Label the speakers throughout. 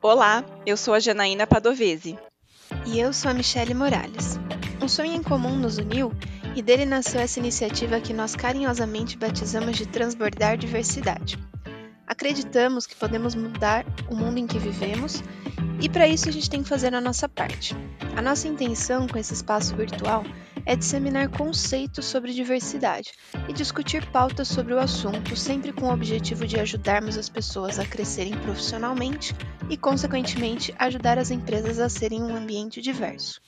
Speaker 1: Olá, eu sou a Janaína Padovese.
Speaker 2: E eu sou a Michele Morales. Um sonho em comum nos uniu e dele nasceu essa iniciativa que nós carinhosamente batizamos de Transbordar Diversidade. Acreditamos que podemos mudar o mundo em que vivemos e para isso a gente tem que fazer a nossa parte. A nossa intenção com esse espaço virtual é disseminar conceitos sobre diversidade e discutir pautas sobre o assunto, sempre com o objetivo de ajudarmos as pessoas a crescerem profissionalmente e, consequentemente, ajudar as empresas a serem um ambiente diverso.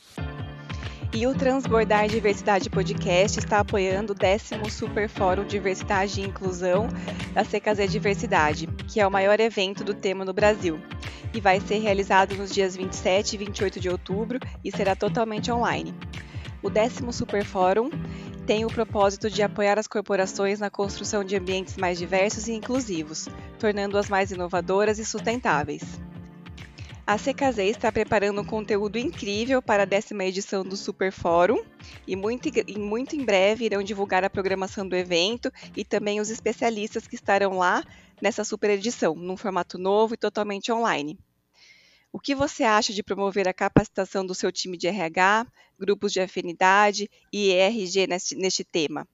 Speaker 1: E o Transbordar Diversidade Podcast está apoiando o décimo Super Fórum Diversidade e Inclusão da CKZ Diversidade, que é o maior evento do tema no Brasil. E vai ser realizado nos dias 27 e 28 de outubro e será totalmente online. O décimo Super Fórum tem o propósito de apoiar as corporações na construção de ambientes mais diversos e inclusivos, tornando-as mais inovadoras e sustentáveis. A CKZ está preparando um conteúdo incrível para a décima edição do Super Fórum e muito, e muito em breve irão divulgar a programação do evento e também os especialistas que estarão lá nessa super edição, num formato novo e totalmente online. O que você acha de promover a capacitação do seu time de RH, grupos de afinidade e ERG neste, neste tema?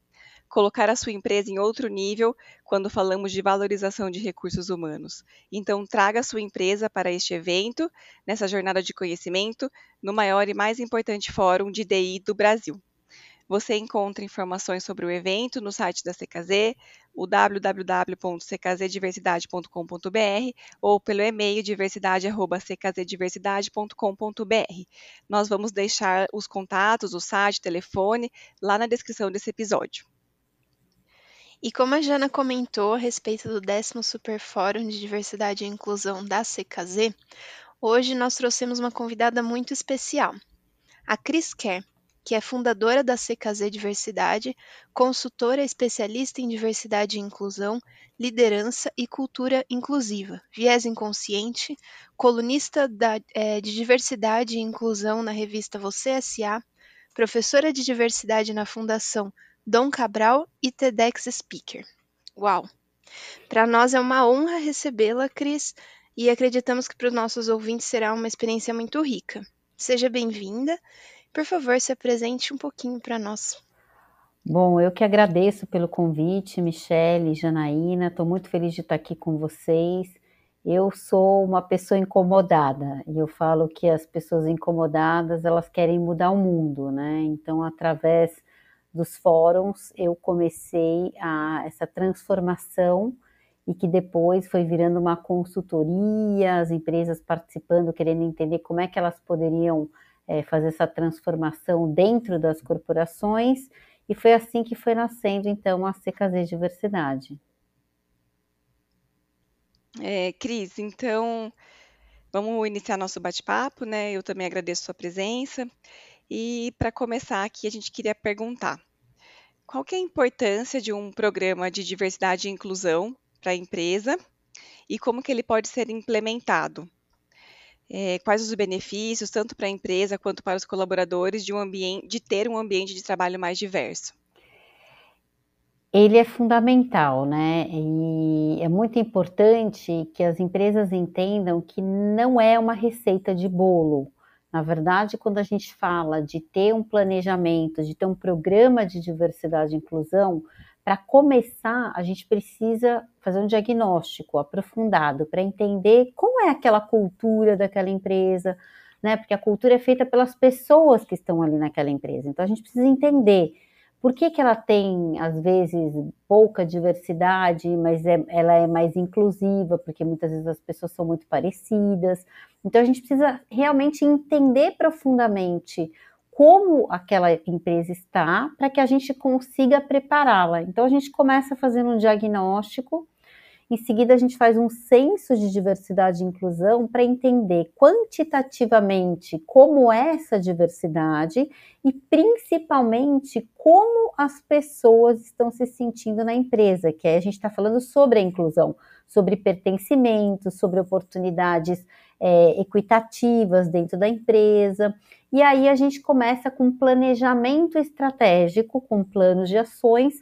Speaker 1: Colocar a sua empresa em outro nível quando falamos de valorização de recursos humanos. Então, traga a sua empresa para este evento, nessa jornada de conhecimento, no maior e mais importante fórum de DI do Brasil. Você encontra informações sobre o evento no site da CKZ, o www.ckzdiversidade.com.br ou pelo e-mail diversidade@ckzdiversidade.com.br. Nós vamos deixar os contatos, o site, telefone lá na descrição desse episódio.
Speaker 2: E como a Jana comentou a respeito do décimo Super Fórum de Diversidade e Inclusão da CKZ, hoje nós trouxemos uma convidada muito especial, a Cris Kerr que é fundadora da CKZ Diversidade, consultora especialista em diversidade e inclusão, liderança e cultura inclusiva, viés inconsciente, colunista da, é, de diversidade e inclusão na revista Você S.A., professora de diversidade na Fundação Dom Cabral e TEDx Speaker. Uau! Para nós é uma honra recebê-la, Cris, e acreditamos que para os nossos ouvintes será uma experiência muito rica. Seja bem-vinda por favor, se apresente um pouquinho para nós.
Speaker 3: Bom, eu que agradeço pelo convite, Michele, Janaína, estou muito feliz de estar aqui com vocês. Eu sou uma pessoa incomodada e eu falo que as pessoas incomodadas elas querem mudar o mundo, né? Então, através dos fóruns, eu comecei a essa transformação e que depois foi virando uma consultoria, as empresas participando, querendo entender como é que elas poderiam é, fazer essa transformação dentro das corporações, e foi assim que foi nascendo, então, a CKZ Diversidade.
Speaker 1: É, Cris, então, vamos iniciar nosso bate-papo, né? Eu também agradeço a sua presença. E para começar aqui, a gente queria perguntar: qual que é a importância de um programa de diversidade e inclusão para a empresa e como que ele pode ser implementado? é, quais os benefícios, tanto para a empresa quanto para os colaboradores, de, um de ter um ambiente de trabalho mais diverso?
Speaker 3: Ele é fundamental, né? E é muito importante que as empresas entendam que não é uma receita de bolo. Na verdade, quando a gente fala de ter um planejamento, de ter um programa de diversidade e inclusão, para começar, a gente precisa fazer um diagnóstico aprofundado para entender como é aquela cultura daquela empresa, né? Porque a cultura é feita pelas pessoas que estão ali naquela empresa. Então a gente precisa entender por que, que ela tem, às vezes, pouca diversidade, mas é, ela é mais inclusiva, porque muitas vezes as pessoas são muito parecidas. Então a gente precisa realmente entender profundamente como aquela empresa está para que a gente consiga prepará-la. Então a gente começa fazendo um diagnóstico, em seguida a gente faz um censo de diversidade e inclusão para entender quantitativamente como é essa diversidade e principalmente como as pessoas estão se sentindo na empresa, que aí a gente está falando sobre a inclusão, sobre pertencimento, sobre oportunidades é, equitativas dentro da empresa. E aí a gente começa com planejamento estratégico, com planos de ações,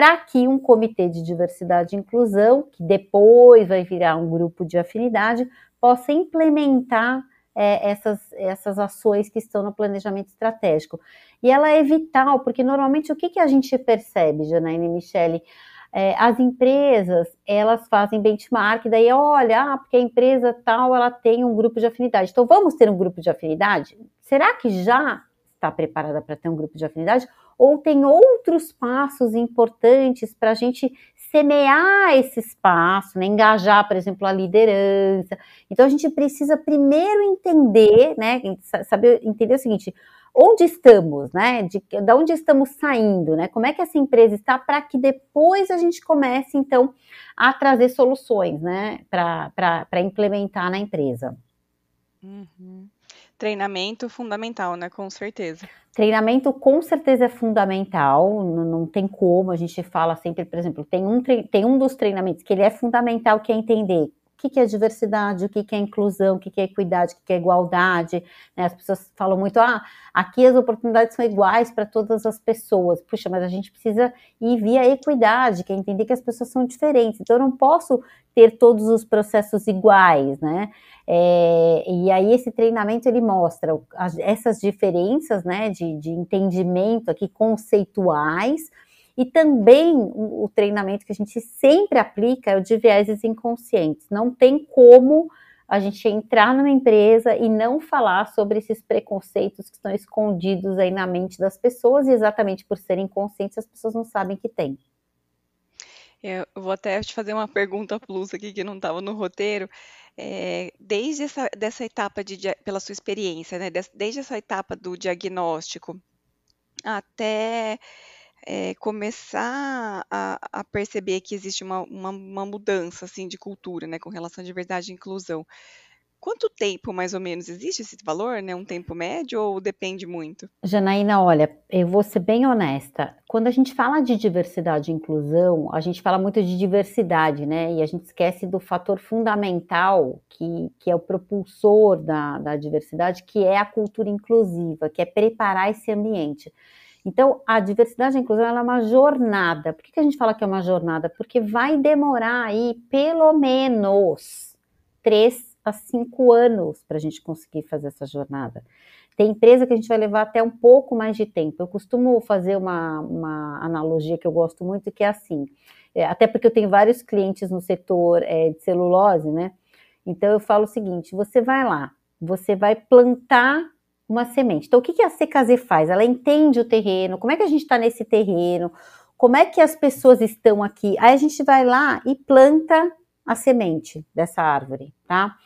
Speaker 3: para que um comitê de diversidade e inclusão, que depois vai virar um grupo de afinidade, possa implementar é, essas, essas ações que estão no planejamento estratégico. E ela é vital, porque normalmente o que, que a gente percebe, Janaína e Michele? É, as empresas, elas fazem benchmark, daí olha, ah, porque a empresa tal, ela tem um grupo de afinidade. Então, vamos ter um grupo de afinidade? Será que já está preparada para ter um grupo de afinidade? Ou tem outros passos importantes para a gente semear esse espaço, né? engajar, por exemplo, a liderança. Então a gente precisa primeiro entender, né? Saber entender o seguinte: onde estamos, né? De, de onde estamos saindo, né? Como é que essa empresa está para que depois a gente comece, então, a trazer soluções, né? Para implementar na empresa.
Speaker 1: Uhum. Treinamento fundamental, né? Com certeza.
Speaker 3: Treinamento com certeza é fundamental, não, não, tem como, a gente fala sempre, por exemplo, tem um, tem um dos treinamentos que ele é fundamental, que é entender o que, que é diversidade, o que, que é inclusão, o que, que é equidade, o que, que é igualdade. Né? As pessoas falam muito, ah, aqui as oportunidades são iguais para todas as pessoas. Puxa, mas a gente precisa ir via equidade, que é entender que as pessoas são diferentes. Então, eu não posso ter todos os processos iguais, né? É, e aí esse treinamento ele mostra as, essas diferenças, né, de, de entendimento aqui conceituais, e também o, treinamento que a gente sempre aplica é o de vieses inconscientes. Não tem como a gente entrar numa empresa e não falar sobre esses preconceitos que estão escondidos aí na mente das pessoas, e exatamente por serem inconscientes, as pessoas não sabem que tem.
Speaker 1: Eu vou até te fazer uma pergunta plus aqui que não estava no roteiro. É, desde essa dessa etapa de, pela sua experiência, né, desde essa etapa do diagnóstico até é, começar a, a, perceber que existe uma, uma, uma, mudança assim de cultura, né, com relação à diversidade e inclusão. Quanto tempo, mais ou menos, existe esse valor, né? Um tempo médio ou depende muito?
Speaker 3: Janaína, olha, eu vou ser bem honesta. Quando a gente fala de diversidade e inclusão, a gente fala muito de diversidade, né? E a gente esquece do fator fundamental que, que é o propulsor da, da diversidade, que é a cultura inclusiva, que é preparar esse ambiente. Então, a diversidade e a inclusão é uma jornada. Por que, que a gente fala que é uma jornada? Porque vai demorar aí pelo menos três a cinco anos para a gente conseguir fazer essa jornada. Tem empresa que a gente vai levar até um pouco mais de tempo. Eu costumo fazer uma, uma analogia que eu gosto muito, que é assim, é, até porque eu tenho vários clientes no setor é, de celulose, né? Então eu falo o seguinte: você vai lá, você vai plantar uma semente. Então, o que, a CKZ faz? Ela entende o terreno, como é que a gente está nesse terreno, como é que as pessoas estão aqui. Aí a gente vai lá e planta a semente dessa árvore, tá?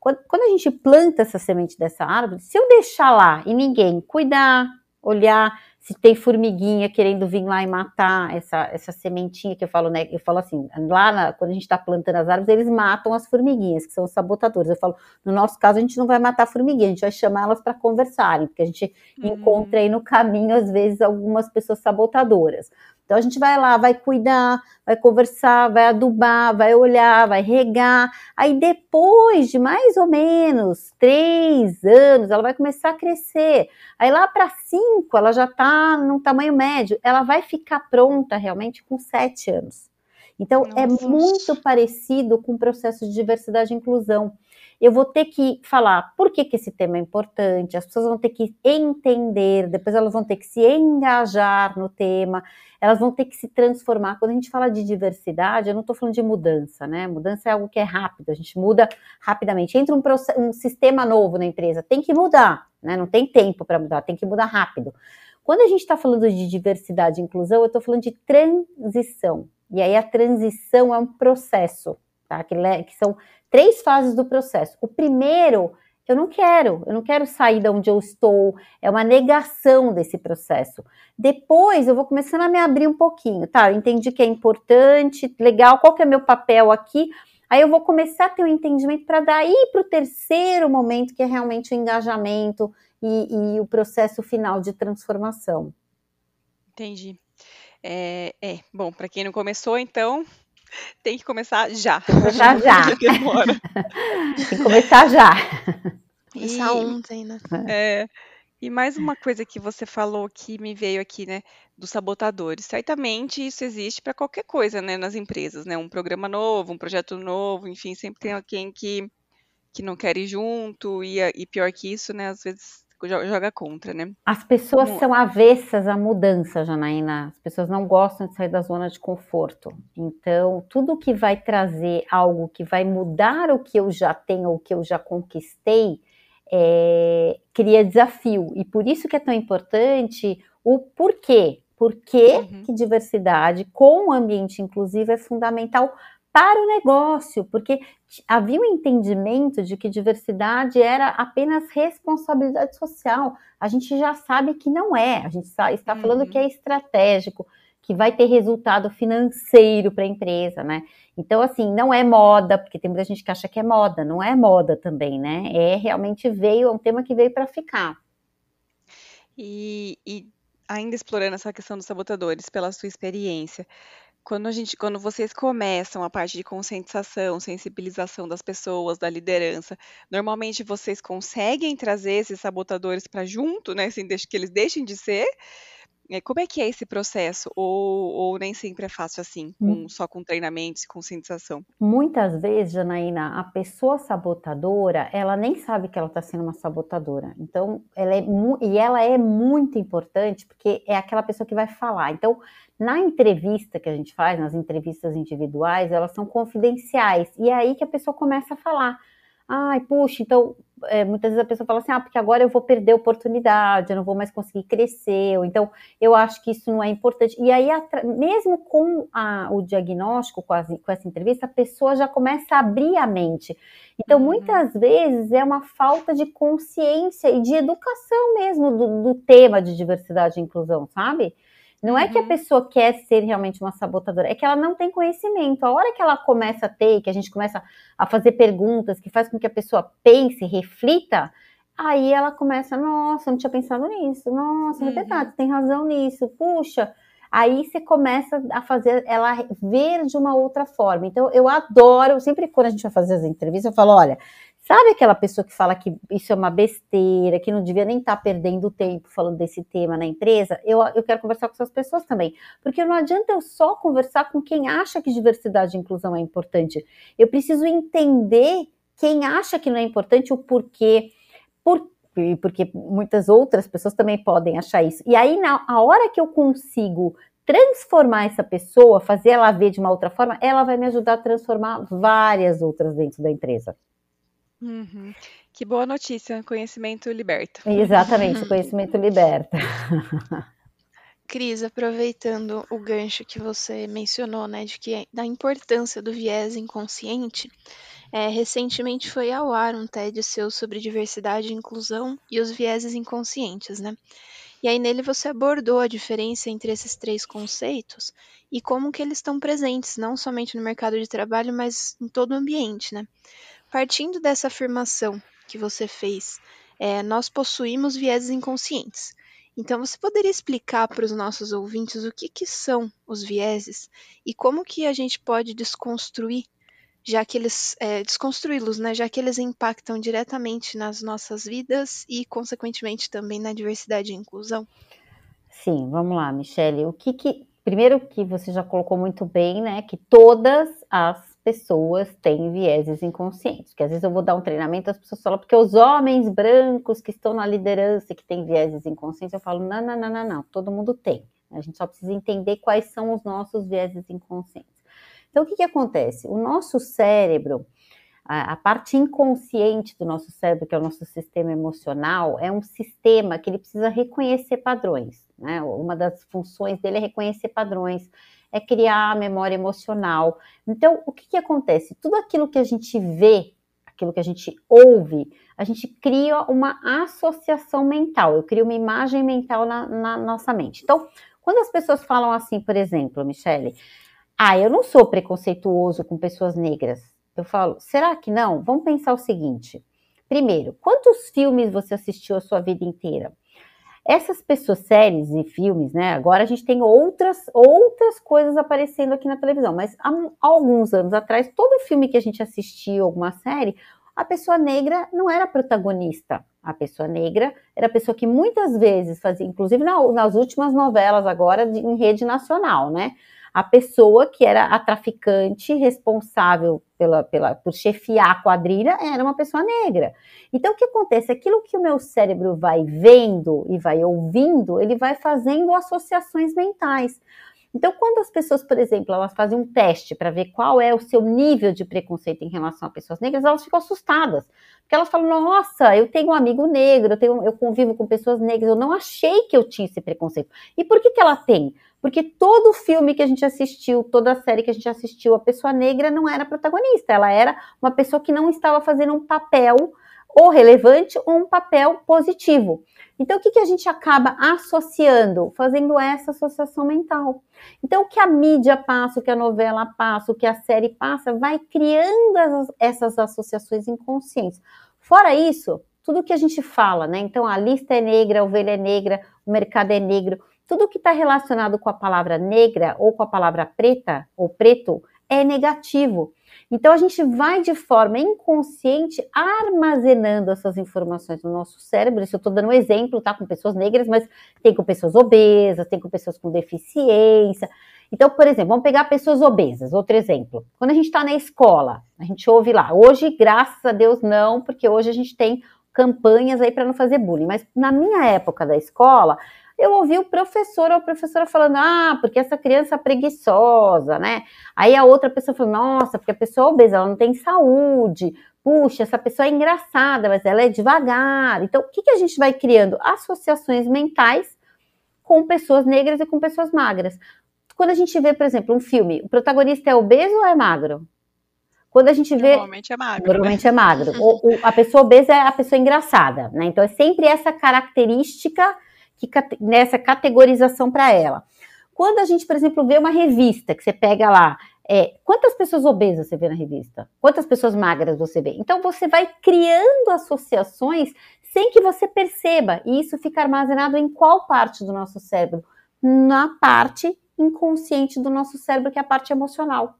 Speaker 3: Quando a gente planta essa semente dessa árvore, se eu deixar lá e ninguém cuidar, olhar, se tem formiguinha querendo vir lá e matar essa, essa sementinha que eu falo, né? Eu falo assim, lá na, quando a gente está plantando as árvores, eles matam as formiguinhas, que são os sabotadores. Eu falo, no nosso caso, a gente não vai matar a formiguinha, a gente vai chamar elas para conversarem, porque a gente uhum. encontra aí no caminho, às vezes, algumas pessoas sabotadoras. Então a gente vai lá, vai cuidar, vai conversar, vai adubar, vai olhar, vai regar. Aí depois de mais ou menos três anos, ela vai começar a crescer. Aí lá para cinco, ela já está num tamanho médio. Ela vai ficar pronta realmente com sete anos. Então é Nossa. é muito parecido com o processo de diversidade e inclusão eu vou ter que falar por que, que esse tema é importante, as pessoas vão ter que entender, depois elas vão ter que se engajar no tema, elas vão ter que se transformar. Quando a gente fala de diversidade, eu não estou falando de mudança, né? Mudança é algo que é rápido, a gente muda rapidamente. Entra um, um sistema novo na empresa, tem que mudar, né? Não tem tempo para mudar, tem que mudar rápido. Quando a gente está falando de diversidade e inclusão, eu estou falando de transição. E aí a transição é um processo, tá? Que, que são três fases do processo. O primeiro, eu não quero, eu não quero sair de onde eu estou, é uma negação desse processo. Depois eu vou começando a me abrir um pouquinho, tá? Eu entendi que é importante, legal, qual que é meu papel aqui? Aí eu vou começar a ter um entendimento para daí para o terceiro momento, que é realmente o engajamento e, e o processo final de transformação.
Speaker 1: Entendi. É, é bom, para quem não começou, então Tem que começar já.
Speaker 3: Tem que começar já. Tem que começar já.
Speaker 2: Começar ontem, né?
Speaker 1: É. E mais uma coisa que você falou que me veio aqui, né, dos sabotadores. Certamente isso existe para qualquer coisa, né, nas empresas, né? Um programa novo, um projeto novo, enfim, sempre tem alguém que, que não quer ir junto e, e pior que isso, né, às vezes joga contra, né?
Speaker 3: As pessoas Como... são avessas à mudança, Janaína. As pessoas não gostam de sair da zona de conforto. Então, tudo que vai trazer algo que vai mudar o que eu já tenho, o que eu já conquistei, é, cria desafio. E por isso que é tão importante o porquê. Por que, uhum. que diversidade com o ambiente inclusivo é fundamental para o negócio, porque havia um entendimento de que diversidade era apenas responsabilidade social. A gente já sabe que não é, a gente está, está uhum. falando que é estratégico, que vai ter resultado financeiro para a empresa, né? Então, assim, não é moda, porque tem muita gente que acha que é moda, não é moda também, né? É realmente veio, é um tema que veio para ficar.
Speaker 1: E, e ainda explorando essa questão dos sabotadores, pela sua experiência, quando a gente, quando vocês começam a parte de conscientização, sensibilização das pessoas, da liderança, normalmente vocês conseguem trazer esses sabotadores para junto, né? Assim, que eles deixem de ser, como é que é esse processo? Ou, ou nem sempre é fácil assim, com, hum. só com treinamentos e conscientização?
Speaker 3: Muitas vezes, Janaína, a pessoa sabotadora, ela nem sabe que ela está sendo uma sabotadora. Então, ela é e ela é muito importante porque é aquela pessoa que vai falar. Então, na entrevista que a gente faz, nas entrevistas individuais, elas são confidenciais. E é aí que a pessoa começa a falar. Ai, puxa, então é, muitas vezes a pessoa fala assim, ah, porque agora eu vou perder a oportunidade, eu não vou mais conseguir crescer, ou então eu acho que isso não é importante. E aí, mesmo com a, o diagnóstico, com, as, com, essa entrevista, a pessoa já começa a abrir a mente. Então, uhum. muitas vezes é uma falta de consciência e de educação mesmo do, do tema de diversidade e inclusão, sabe? Não uhum. é que a uhum. pessoa quer ser realmente uma sabotadora, é que ela não tem conhecimento. A hora que ela começa a ter, que a gente começa a fazer perguntas, que faz com que a pessoa pense, reflita, aí ela começa, nossa, não tinha pensado nisso, nossa, é verdade, uhum. tem razão nisso, puxa. Aí você começa a fazer ela ver de uma outra forma. Então, eu adoro, sempre quando a gente vai fazer as entrevistas, eu falo: olha, Sabe aquela pessoa que fala que isso é uma besteira, que não devia nem estar tá perdendo tempo falando desse tema na empresa? Eu, eu quero conversar com essas pessoas também. Porque não adianta eu só conversar com quem acha que diversidade e inclusão é importante. Eu preciso entender quem acha que não é importante, o porquê. Por, porque muitas outras pessoas também podem achar isso. E aí, na a hora que eu consigo transformar essa pessoa, fazer ela ver de uma outra forma, ela vai me ajudar a transformar várias outras dentro da empresa.
Speaker 1: Uhum. Que boa notícia, conhecimento liberta.
Speaker 3: Exatamente, conhecimento liberta.
Speaker 2: Cris, aproveitando o gancho que você mencionou, né, de que da importância do viés inconsciente, é, recentemente foi ao ar um TED seu sobre diversidade e inclusão e os vieses inconscientes, né? E aí nele você abordou a diferença entre esses três conceitos e como que eles estão presentes, não somente no mercado de trabalho, mas em todo o ambiente, né? Partindo dessa afirmação que você fez, é, nós possuímos vieses inconscientes. Então, você poderia explicar para os nossos ouvintes o que, que são os vieses e como que a gente pode desconstruir, já que eles é, desconstruí-los, né? Já que eles impactam diretamente nas nossas vidas e, consequentemente, também na diversidade e inclusão.
Speaker 3: Sim, vamos lá, Michele. O que, que primeiro que você já colocou muito bem, né? Que todas as pessoas têm vieses inconscientes. Porque às vezes eu vou dar um treinamento, as pessoas falam, porque os homens brancos que estão na liderança que têm vieses inconscientes, eu falo, não, não, não, não, não, todo mundo tem. A gente só precisa entender quais são os nossos vieses inconscientes. Então, o que, que acontece? O nosso cérebro, a, a parte inconsciente do nosso cérebro, que é o nosso sistema emocional, é um sistema que ele precisa reconhecer padrões. Né? Uma das funções dele é reconhecer padrões é criar a memória emocional. Então, o que, que acontece? Tudo aquilo que a gente vê, aquilo que a gente ouve, a gente cria uma associação mental. Eu crio uma imagem mental na, na nossa mente. Então, quando as pessoas falam assim, por exemplo, Michele, ah, eu não sou preconceituoso com pessoas negras. Eu falo, será que não? Vamos pensar o seguinte. Primeiro, quantos filmes você assistiu a sua vida inteira? Essas pessoas, séries e filmes, né? Agora a gente tem outras, outras coisas aparecendo aqui na televisão, mas há, alguns anos atrás, todo filme que a gente assistiu, alguma série, a pessoa negra não era protagonista. A pessoa negra era a pessoa que muitas vezes fazia, inclusive na, nas últimas novelas agora de, em rede nacional, né? a pessoa que era a traficante responsável pela, pela, por chefiar a quadrilha era uma pessoa negra. Então, o que acontece? Aquilo que o meu cérebro vai vendo e vai ouvindo, ele vai fazendo associações mentais. Então, quando as pessoas, por exemplo, elas fazem um teste para ver qual é o seu nível de preconceito em relação a pessoas negras, elas ficam assustadas. Porque elas falam, nossa, eu tenho um amigo negro, eu, tenho, eu convivo com pessoas negras, eu não achei que eu tinha esse preconceito. E por que, que ela tem? Porque todo filme que a gente assistiu, toda série que a gente assistiu, a pessoa negra não era protagonista, ela era uma pessoa que não estava fazendo um papel ou relevante ou um papel positivo. Então, o que, que a gente acaba associando? Fazendo essa associação mental. Então, o que a mídia passa, o que a novela passa, o que a série passa, vai criando essas associações inconscientes. Fora isso, tudo que a gente fala, né? Então, a lista é negra, a ovelha é negra, o mercado é negro tudo que está relacionado com a palavra negra ou com a palavra preta ou preto é negativo. Então a gente vai de forma inconsciente armazenando essas informações no nosso cérebro. Isso eu estou dando um exemplo, tá? Com pessoas negras, mas tem com pessoas obesas, tem com pessoas com deficiência. Então, por exemplo, vamos pegar pessoas obesas, outro exemplo. Quando a gente está na escola, a gente ouve lá. Hoje, graças a Deus, não, porque hoje a gente tem campanhas aí para não fazer bullying. Mas na minha época da escola, eu ouvi o professor ou a professora falando, ah, porque essa criança é preguiçosa, né? Aí a outra pessoa falou, nossa, porque a pessoa é obesa, ela não tem saúde. Puxa, essa pessoa é engraçada, mas ela é devagar. Então, o que, que a gente vai criando? Associações mentais com pessoas negras e com pessoas magras. Quando a gente vê, por exemplo, um filme, o protagonista é obeso ou é magro? Quando a gente vê.
Speaker 1: Normalmente é magro.
Speaker 3: Normalmente né? é magro. o, o, a pessoa obesa é a pessoa engraçada, né? Então é sempre essa característica que, nessa categorização para ela. Quando a gente, por exemplo, vê uma revista que você pega lá, é, quantas pessoas obesas você vê na revista? Quantas pessoas magras você vê? Então você vai criando associações sem que você perceba, e isso fica armazenado em qual parte do nosso cérebro? Na parte inconsciente do nosso cérebro, que é a parte emocional.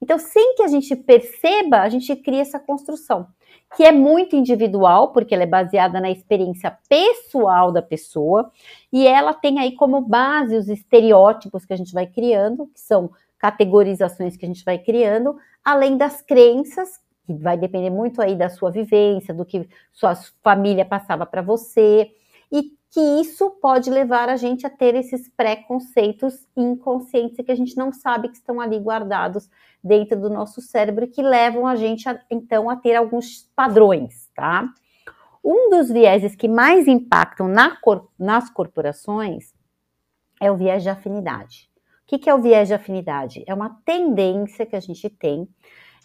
Speaker 3: Então, sem que a gente perceba, a gente cria essa construção que é muito individual, porque ela é baseada na experiência pessoal da pessoa, e ela tem aí como base os estereótipos que a gente vai criando, que são categorizações que a gente vai criando, além das crenças, que vai depender muito aí da sua vivência, do que sua família passava para você, e que isso pode levar a gente a ter esses preconceitos inconscientes que a gente não sabe que estão ali guardados dentro do nosso cérebro que levam a gente a, então a ter alguns padrões, tá? Um dos vieses que mais impactam na cor, nas corporações é o viés de afinidade. O que, que é o viés de afinidade? É uma tendência que a gente tem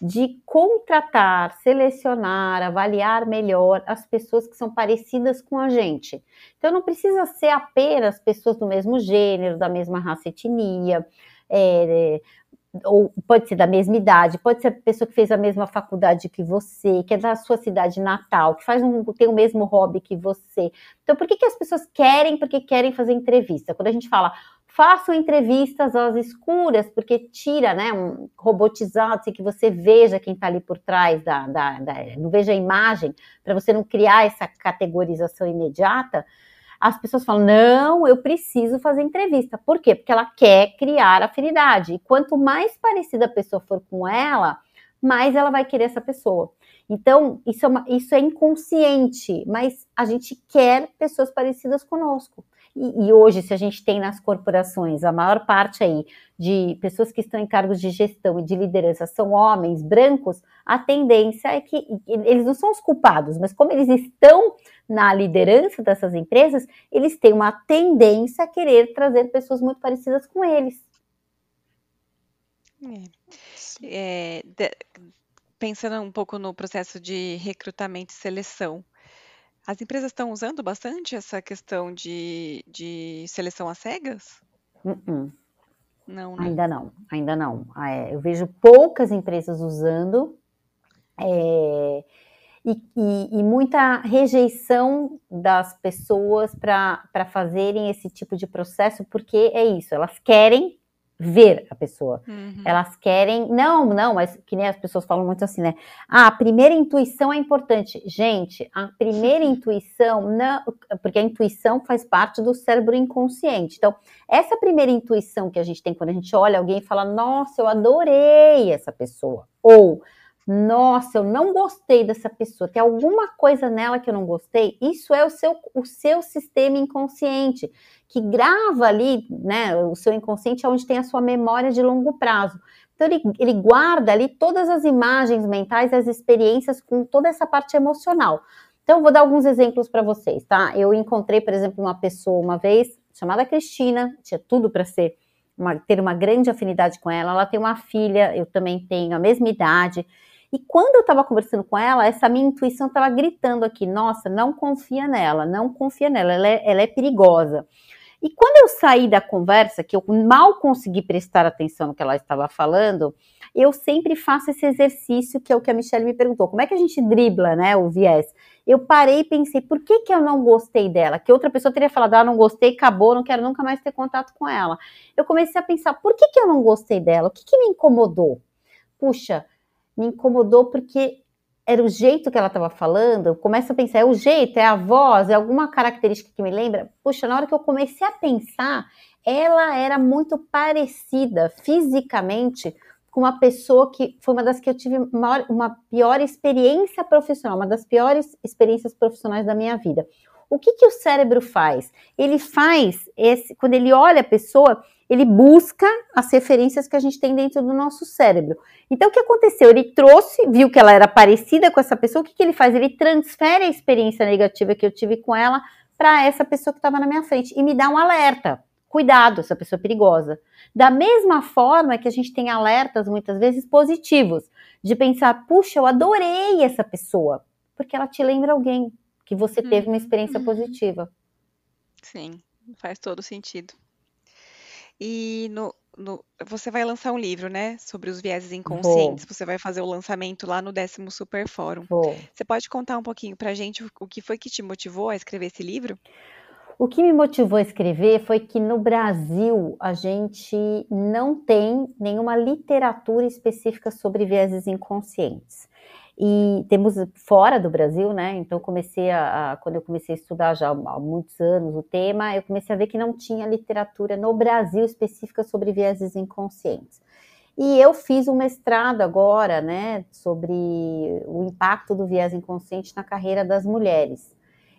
Speaker 3: de contratar, selecionar, avaliar melhor as pessoas que são parecidas com a gente. Então, não precisa ser apenas pessoas do mesmo gênero, da mesma raça e etnia, é, ou pode ser da mesma idade, pode ser a pessoa que fez a mesma faculdade que você, que é da sua cidade natal, que faz um, tem o mesmo hobby que você. Então, por que, que as pessoas querem? Porque querem fazer entrevista. Quando a gente fala, façam entrevistas às escuras, porque tira, né, um robotizado, assim, que você veja quem está ali por trás da, da, da, não veja a imagem, para você não criar essa categorização imediata as pessoas falam: não, eu preciso fazer entrevista. Por quê? Porque ela quer criar afinidade. E quanto mais parecida a pessoa for com ela, mais ela vai querer essa pessoa. Então, isso é, uma, isso é inconsciente, mas a gente quer pessoas parecidas conosco. E, e, hoje, se a gente tem nas corporações, a maior parte aí de pessoas que estão em cargos de gestão e de liderança são homens brancos, a tendência é que eles não são os culpados, mas como eles estão na liderança dessas empresas, eles têm uma tendência a querer trazer pessoas muito parecidas com eles.
Speaker 1: É. É, de, pensando um pouco no processo de recrutamento e seleção, as empresas estão usando bastante essa questão de, de seleção às cegas?
Speaker 3: Uh -uh.
Speaker 1: Não, né?
Speaker 3: Ainda não, ainda não. Ah, é, eu vejo poucas empresas usando. É, e, e, e muita rejeição das pessoas para fazerem esse tipo de processo, porque é isso, elas querem ver a pessoa. Uhum. Elas querem, não, não, mas que nem as pessoas falam muito assim, né? Ah, a primeira intuição é importante. Gente, a primeira intuição, não, porque a intuição faz parte do cérebro inconsciente. Então, essa primeira intuição que a gente tem quando a gente olha alguém e fala, nossa, eu adorei essa pessoa. Ou, nossa, eu não gostei dessa pessoa, tem alguma coisa nela que eu não gostei, isso é o seu, o seu sistema inconsciente, que grava ali, né, o seu inconsciente é onde tem a sua memória de longo prazo. Então, ele, ele guarda ali todas as imagens mentais, as experiências com toda essa parte emocional. Então, vou dar alguns exemplos para vocês, tá? Eu encontrei, por exemplo, uma pessoa uma vez, chamada Cristina, tinha tudo para ser uma, ter uma grande afinidade com ela. Ela tem uma filha, eu também tenho a mesma idade. E quando eu estava conversando com ela, essa minha intuição estava gritando aqui: nossa, não confia nela, não confia nela, ela é, ela é perigosa. E quando eu saí da conversa, que eu mal consegui prestar atenção no que ela estava falando, eu sempre faço esse exercício que é o que a Michelle me perguntou: como é que a gente dribla, né, o viés? Eu parei e pensei, por que, que eu não gostei dela? Que outra pessoa teria falado, ah, não gostei, acabou, não quero nunca mais ter contato com ela. Eu comecei a pensar, por que, que eu não gostei dela? O que, que me incomodou? Puxa, me incomodou porque era o jeito que ela estava falando. Eu começo a pensar, é o jeito, é a voz, é alguma característica que me lembra. Puxa, na hora que eu comecei a pensar, ela era muito parecida fisicamente com uma pessoa que foi uma das que eu tive maior, uma pior experiência profissional, uma das piores experiências profissionais da minha vida. O que, que o cérebro faz? Ele faz esse, quando ele olha a pessoa, ele busca as referências que a gente tem dentro do nosso cérebro. Então, o que aconteceu? Ele trouxe, viu que ela era parecida com essa pessoa, o que, que ele faz? Ele transfere a experiência negativa que eu tive com ela para essa pessoa que estava na minha frente e me dá um alerta. Cuidado, essa pessoa é perigosa. Da mesma forma que a gente tem alertas muitas vezes positivos, de pensar, puxa, eu adorei essa pessoa, porque ela te lembra alguém que você teve uma experiência uhum. positiva.
Speaker 1: Sim, faz todo sentido. E no, no, você vai lançar um livro, né, sobre os vieses inconscientes. Vou. Você vai fazer o lançamento lá no décimo Super Fórum. Vou. Você pode contar um pouquinho para a gente o que foi que te motivou a escrever esse livro?
Speaker 3: O que me motivou a escrever foi que no Brasil a gente não tem nenhuma literatura específica sobre vieses inconscientes. E temos fora do Brasil, né? Então comecei a, a, quando eu comecei a estudar já há muitos anos o tema, eu comecei a ver que não tinha literatura no Brasil específica sobre vieses inconscientes. E eu fiz um mestrado agora, né, sobre o impacto do viés inconsciente na carreira das mulheres.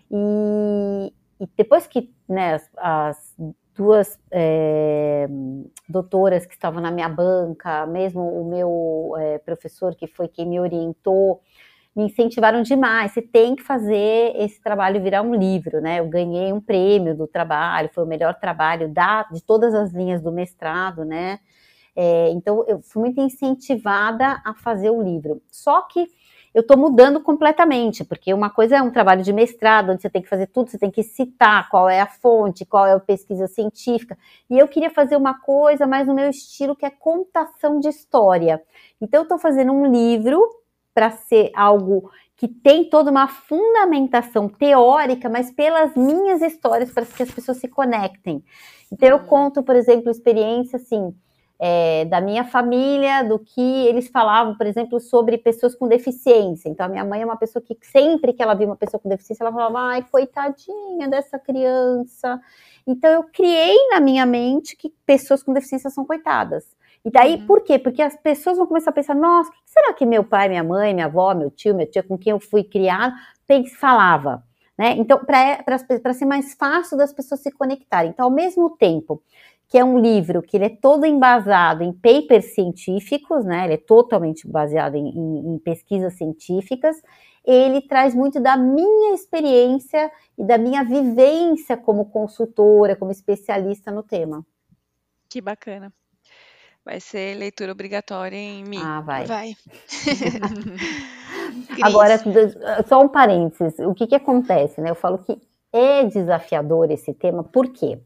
Speaker 3: E, e depois que né, as, as duas é, doutoras que estavam na minha banca, mesmo o meu é, professor, que foi quem me orientou, me incentivaram demais. Você tem que fazer esse trabalho virar um livro, né? Eu ganhei um prêmio do trabalho, foi o melhor trabalho da, de todas as linhas do mestrado, né? É, então, eu fui muito incentivada a fazer o livro. Só que eu estou mudando completamente, porque uma coisa é um trabalho de mestrado, onde você tem que fazer tudo, você tem que citar qual é a fonte, qual é a pesquisa científica, e eu queria fazer uma coisa mais no meu estilo, que é contação de história. Então, eu estou fazendo um livro para ser algo que tem toda uma fundamentação teórica, mas pelas minhas histórias, para que as pessoas se conectem. Então, eu uhum. conto, por exemplo, experiência assim é, da minha família, do que eles falavam, por exemplo, sobre pessoas com deficiência. Então, a minha mãe é uma pessoa que sempre que ela via uma pessoa com deficiência, ela falava, ai, coitadinha dessa criança. Então, eu criei na minha mente que pessoas com deficiência são coitadas. E daí, uhum. por quê? Porque as pessoas vão começar a pensar, nossa, o que será que meu pai, minha mãe, minha avó, meu tio, minha tia, com quem eu fui criado, falava? Né? Então, para ser mais fácil das pessoas se conectarem. Então, ao mesmo tempo que é um livro que ele é todo embasado em papers científicos, né? Ele é totalmente baseado em, em, em pesquisas científicas. Ele traz muito da minha experiência e da minha vivência como consultora, como especialista no tema.
Speaker 1: Que bacana. Vai ser leitura obrigatória em mim.
Speaker 3: Ah, vai.
Speaker 2: Vai.
Speaker 3: Agora, só um parênteses. O que, que acontece, né? Eu falo que é desafiador esse tema, por quê?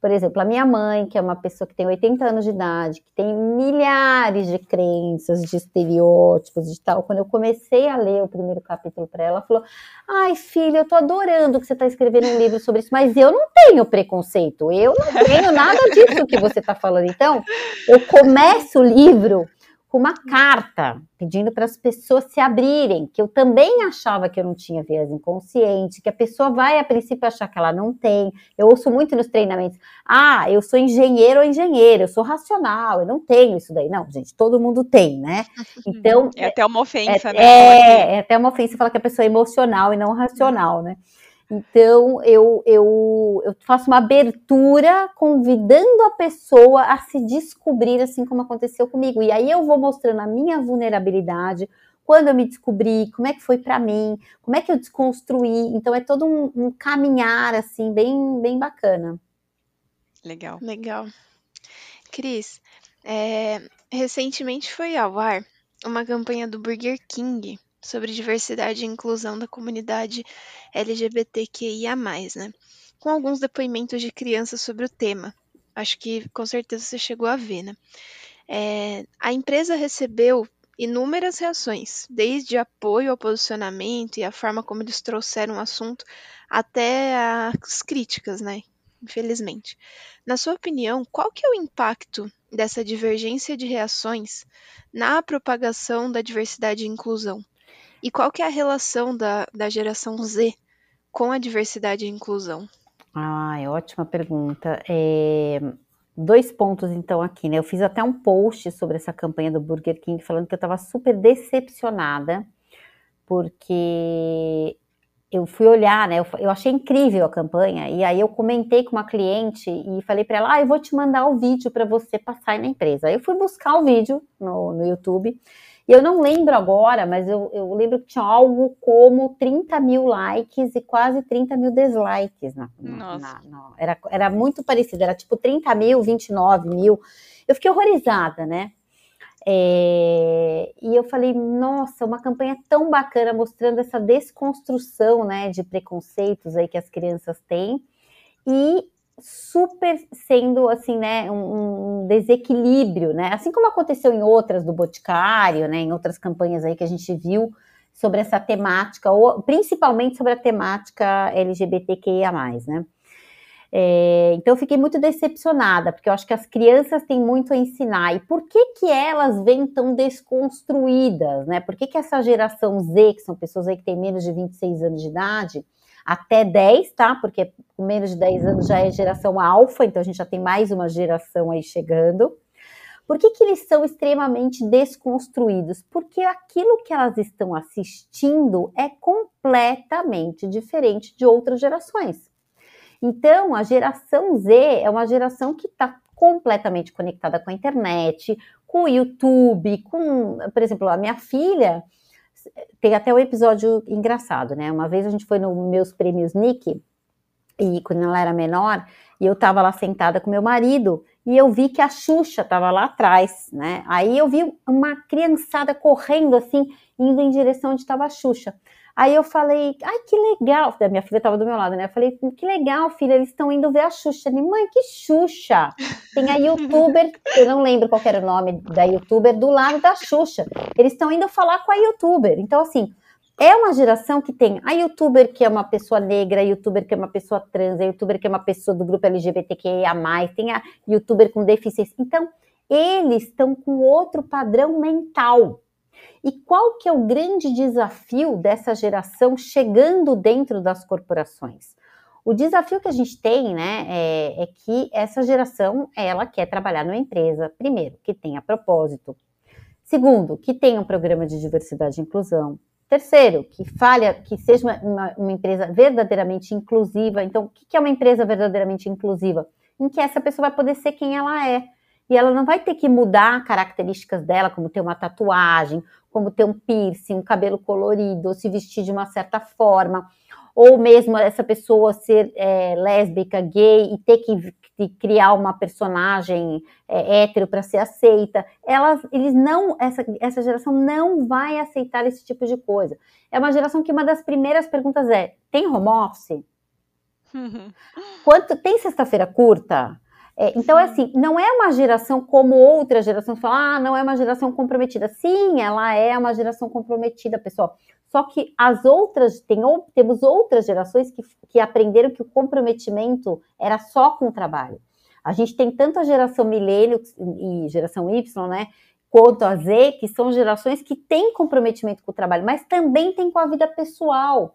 Speaker 3: Por exemplo, a minha mãe, que é uma pessoa que tem 80 anos de idade, que tem milhares de crenças, de estereótipos e tal, quando eu comecei a ler o primeiro capítulo para ela, ela falou: Ai, filha, eu tô adorando que você está escrevendo um livro sobre isso, mas eu não tenho preconceito, eu não tenho nada disso que você está falando. Então, eu começo o livro com uma carta pedindo para as pessoas se abrirem, que eu também achava que eu não tinha viés inconsciente, que a pessoa vai a princípio achar que ela não tem. Eu ouço muito nos treinamentos: "Ah, eu sou engenheiro ou engenheira, eu sou racional, eu não tenho isso daí". Não, gente, todo mundo tem, né?
Speaker 1: Então, é até uma ofensa,
Speaker 3: é,
Speaker 1: né?
Speaker 3: É, é até uma ofensa falar que a pessoa é emocional e não racional, né? Então, eu, eu, eu faço uma abertura convidando a pessoa a se descobrir, assim como aconteceu comigo. E aí eu vou mostrando a minha vulnerabilidade, quando eu me descobri, como é que foi para mim, como é que eu desconstruí. Então, é todo um, um caminhar, assim, bem, bem bacana.
Speaker 1: Legal.
Speaker 2: Legal. Cris, é, recentemente foi ao ar uma campanha do Burger King sobre diversidade e inclusão da comunidade LGBTQIA+, né? Com alguns depoimentos de crianças sobre o tema. Acho que com certeza você chegou a ver, né? É, a empresa recebeu inúmeras reações, desde apoio ao posicionamento e a forma como eles trouxeram o assunto, até as críticas, né? Infelizmente. Na sua opinião, qual que é o impacto dessa divergência de reações na propagação da diversidade e inclusão? E qual que é a relação da, da geração Z com a diversidade e inclusão?
Speaker 3: Ah, é ótima pergunta. É, dois pontos então aqui, né? Eu fiz até um post sobre essa campanha do Burger King falando que eu estava super decepcionada porque eu fui olhar, né? Eu, eu, achei incrível a campanha e aí eu comentei com uma cliente e falei para ela, ah, eu vou te mandar o vídeo para você passar aí na empresa. Aí eu fui buscar o vídeo no, no YouTube e eu não lembro agora, mas eu, eu lembro que tinha algo como 30 mil likes e quase 30 mil dislikes. Na, na, na, era, era muito parecido, era tipo 30 mil, 29 mil. Eu fiquei horrorizada, né? É, e eu falei, nossa, uma campanha tão bacana mostrando essa desconstrução, né, de preconceitos aí que as crianças têm. E super sendo assim, né, um, um, desequilíbrio, né? Assim como aconteceu em outras do Boticário, né, em outras campanhas aí que a gente viu sobre essa temática, ou principalmente sobre a temática LGBTQIA+, né? É, então eu fiquei muito decepcionada, porque eu acho que as crianças têm muito a ensinar. E por que que elas vêm tão desconstruídas, né? Por que que essa geração Z, que são pessoas aí que têm menos de 26 anos de idade, até 10, tá? Porque com menos de 10 anos já é geração alfa, então a gente já tem mais uma geração aí chegando. Por que, que eles são extremamente desconstruídos? Porque aquilo que elas estão assistindo é completamente diferente de outras gerações. Então, a geração Z é uma geração que está completamente conectada com a internet, com o YouTube, com, por exemplo, a minha filha, tem até um episódio engraçado, né? Uma vez a gente foi nos meus prêmios Nick, e quando ela era menor, e eu tava lá sentada com meu marido, e eu vi que a Xuxa tava lá atrás, né? Aí eu vi uma criançada correndo assim, indo em direção onde estava a Xuxa. Aí eu falei, ai, que legal. Minha filha estava do meu lado, né? Eu falei, que legal, filha, eles estão indo ver a Xuxa. Ele, mãe, que Xuxa? Tem a youtuber, eu não lembro qual era o nome da youtuber, do lado da Xuxa. Eles estão indo falar com a youtuber. Então, assim, é uma geração que tem a youtuber que é uma pessoa negra, a youtuber que é uma pessoa trans, a youtuber que é uma pessoa do grupo LGBTQIA+, tem a youtuber com deficiência. Então, eles estão com outro padrão mental. E qual que é o grande desafio dessa geração chegando dentro das corporações? O desafio que a gente tem, né, é, é que essa geração, ela quer trabalhar numa empresa, primeiro, que tenha propósito. Segundo, que tenha um programa de diversidade e inclusão. Terceiro, que falha, que seja uma, uma, uma empresa verdadeiramente inclusiva. Então, o que é uma empresa verdadeiramente inclusiva? Em que essa pessoa vai poder ser quem ela é e ela não vai ter que mudar características dela, como ter uma tatuagem, como ter um piercing, um cabelo colorido, ou se vestir de uma certa forma, ou mesmo essa pessoa ser é, lésbica, gay e ter que, criar uma personagem é, hétero para ser aceita. Elas, eles não, essa, essa geração não vai aceitar esse tipo de coisa. É uma geração que uma das primeiras perguntas é: tem home office? Quanto tem sexta-feira curta? É, então, é assim, não é uma geração como outra geração fala, ah, não é uma geração comprometida. Sim, ela é uma geração comprometida, pessoal. Só que as outras, tem, temos outras gerações que, que aprenderam que o comprometimento era só com o trabalho. A gente tem tanto a geração milênio e geração Y, né? Quanto a Z, que são gerações que têm comprometimento com o trabalho, mas também tem com a vida pessoal.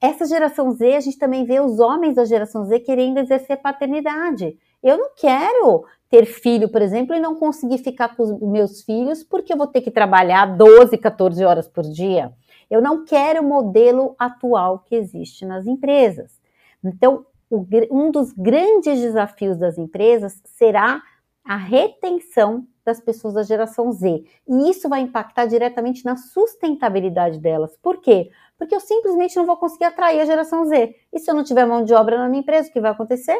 Speaker 3: Essa geração Z, a gente também vê os homens da geração Z querendo exercer paternidade. Eu não quero ter filho, por exemplo, e não conseguir ficar com os meus filhos porque eu vou ter que trabalhar 12, 14 horas por dia. Eu não quero o modelo atual que existe nas empresas. Então, um dos grandes desafios das empresas será a retenção das pessoas da geração Z. E isso vai impactar diretamente na sustentabilidade delas. Por quê? Porque eu simplesmente não vou conseguir atrair a geração Z. E se eu não tiver mão de obra na minha empresa, o que vai acontecer?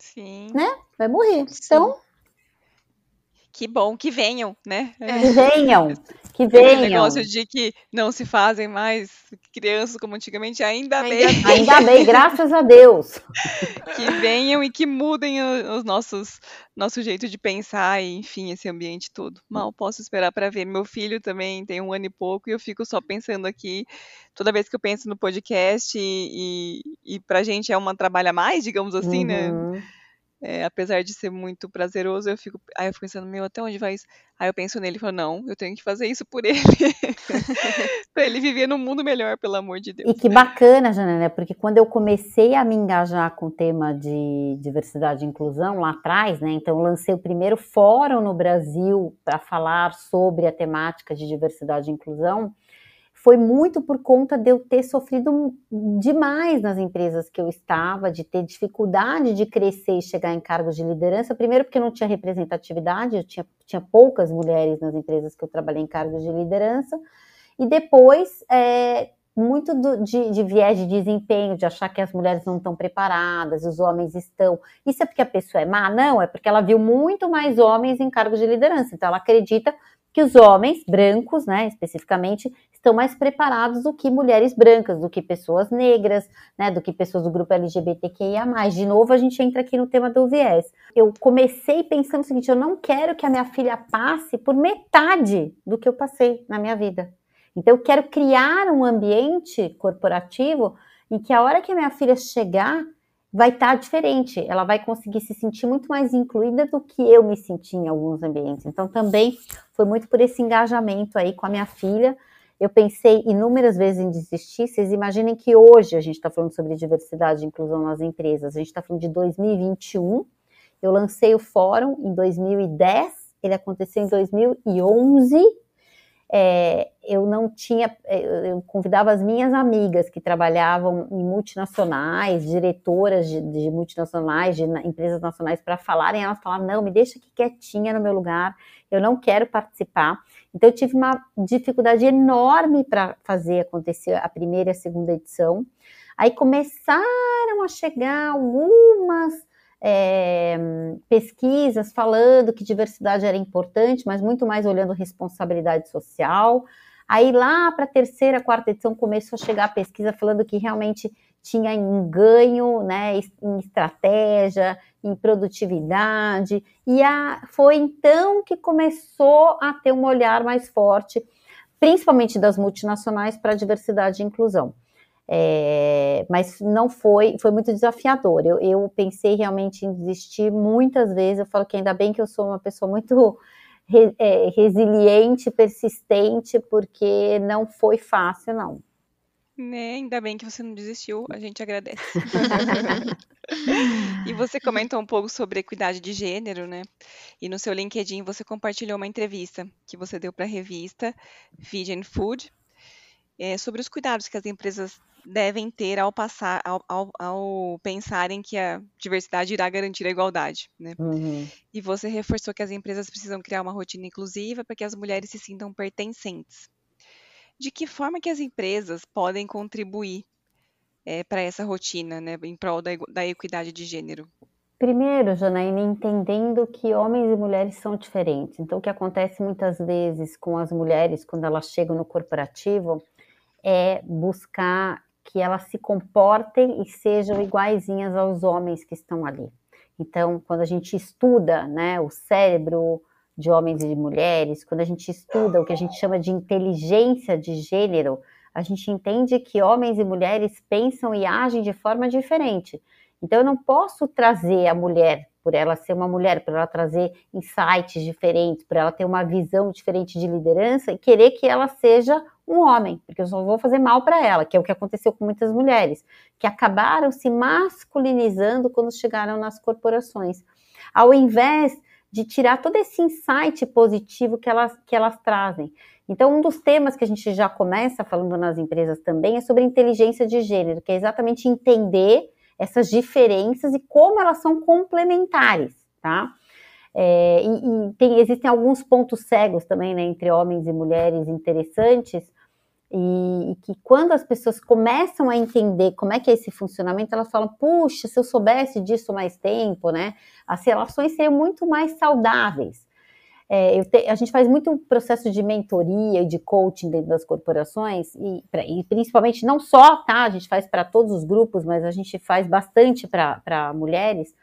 Speaker 1: Sim.
Speaker 3: Né? Vai morrer. Sim. Então.
Speaker 1: Que bom que venham, né?
Speaker 3: Que venham. Que venham. Esse
Speaker 1: negócio de que não se fazem mais crianças como antigamente, ainda, ainda bem.
Speaker 3: Ainda bem, graças a Deus.
Speaker 1: Que venham e que mudem os nossos nosso jeito de pensar e, enfim, esse ambiente todo. Mal posso esperar para ver. Meu filho também tem um ano e pouco e eu fico só pensando aqui, toda vez que eu penso no podcast e, e, e pra gente é uma trabalha mais, digamos assim, né? uhum. né? É, apesar de ser muito prazeroso, eu fico, aí eu fico pensando, meu, até onde vai isso? Aí eu penso nele e falo, não, eu tenho que fazer isso por ele. para ele viver num mundo melhor, pelo amor de Deus.
Speaker 3: E que bacana, Janela, porque quando eu comecei a me engajar com o tema de diversidade e inclusão lá atrás, né? Então eu lancei o primeiro fórum no Brasil para falar sobre a temática de diversidade e inclusão foi muito por conta de eu ter sofrido demais nas empresas que eu estava, de ter dificuldade de crescer e chegar em cargos de liderança. Primeiro, porque não tinha representatividade, eu tinha, tinha poucas mulheres nas empresas que eu trabalhei em cargos de liderança. E depois, é, muito do, de, de, viés de desempenho, de achar que as mulheres não estão preparadas, os homens estão. Isso é porque a pessoa é má? Não, é porque ela viu muito mais homens em cargos de liderança. Então, ela acredita que os homens brancos, né, especificamente, estão mais preparados do que mulheres brancas, do que pessoas negras, né, do que pessoas do grupo LGBTQIA+. De novo, a gente entra aqui no tema do viés. Eu comecei pensando o seguinte, eu não quero que a minha filha passe por metade do que eu passei na minha vida. Então, eu quero criar um ambiente corporativo em que a hora que a minha filha chegar, vai estar tá diferente, ela vai conseguir se sentir muito mais incluída do que eu me senti em alguns ambientes. Então, também foi muito por esse engajamento aí com a minha filha. Eu pensei inúmeras vezes em desistir. Vocês imaginem que hoje a gente está falando sobre diversidade e inclusão nas empresas, a gente está falando de 2021. Eu lancei o fórum em 2010, ele aconteceu em 2011 é, eu não tinha, é, eu convidava as minhas amigas que trabalhavam em multinacionais, diretoras de, de multinacionais, de empresas nacionais, para falarem, elas falavam, não, me deixa aqui quietinha no meu lugar, eu não quero participar. Então, eu tive uma dificuldade enorme para fazer acontecer a primeira e a segunda edição. Aí começaram a chegar algumas é, pesquisas falando que diversidade era importante, mas muito mais olhando responsabilidade social. Aí lá para a terceira, quarta edição começou a chegar a pesquisa falando que realmente tinha um ganho né, em estratégia, em produtividade, e a, foi então que começou a ter um olhar mais forte, principalmente das multinacionais, para a diversidade e inclusão. É, mas não foi, foi muito desafiador. Eu, eu, pensei realmente em desistir muitas vezes. Eu falo que ainda bem que eu sou uma pessoa muito re, é, resiliente, persistente, porque não foi fácil, não.
Speaker 1: Né, ainda bem que você não desistiu, a gente agradece. e você comentou um pouco sobre equidade de gênero, né? E no seu LinkedIn você compartilhou uma entrevista que você deu para a revista Feed and Food, é, sobre os cuidados que as empresas devem ter ao passar, ao, ao, ao pensarem que a diversidade irá garantir a igualdade, né? Uhum. E você reforçou que as empresas precisam criar uma rotina inclusiva para que as mulheres se sintam pertencentes. De que forma que as empresas podem contribuir é, para essa rotina, né, em prol da, da equidade de gênero?
Speaker 3: Primeiro, Janaína, entendendo que homens e mulheres são diferentes. Então, o que acontece muitas vezes com as mulheres quando elas chegam no corporativo é buscar que elas se comportem e sejam iguaizinhas aos homens que estão ali. Então, quando a gente estuda né, o cérebro de homens e de mulheres, quando a gente estuda o que a gente chama de inteligência de gênero, a gente entende que homens e mulheres pensam e agem de forma diferente. Então, eu não posso trazer a mulher, por ela ser uma mulher, por ela trazer insights diferentes, por ela ter uma visão diferente de liderança e querer que ela seja um homem, porque eu só vou fazer mal para ela, que é o que aconteceu com muitas mulheres, que acabaram se masculinizando quando chegaram nas corporações. Ao invés de tirar todo esse insight positivo que elas, que elas trazem. Então, um dos temas que a gente já começa falando nas empresas também é sobre inteligência de gênero, que é exatamente entender essas diferenças e como elas são complementares, tá? É, e, e tem, existem alguns pontos cegos também, né, entre homens e mulheres interessantes, e, e, que quando as pessoas começam a entender como é que é esse funcionamento, elas falam, puxa, se eu soubesse disso mais tempo, né, as relações seriam muito mais saudáveis. É, te, a gente faz muito processo de mentoria e de coaching dentro das corporações, e, e principalmente não só, tá? A gente faz para todos os grupos, mas a gente faz bastante para mulheres.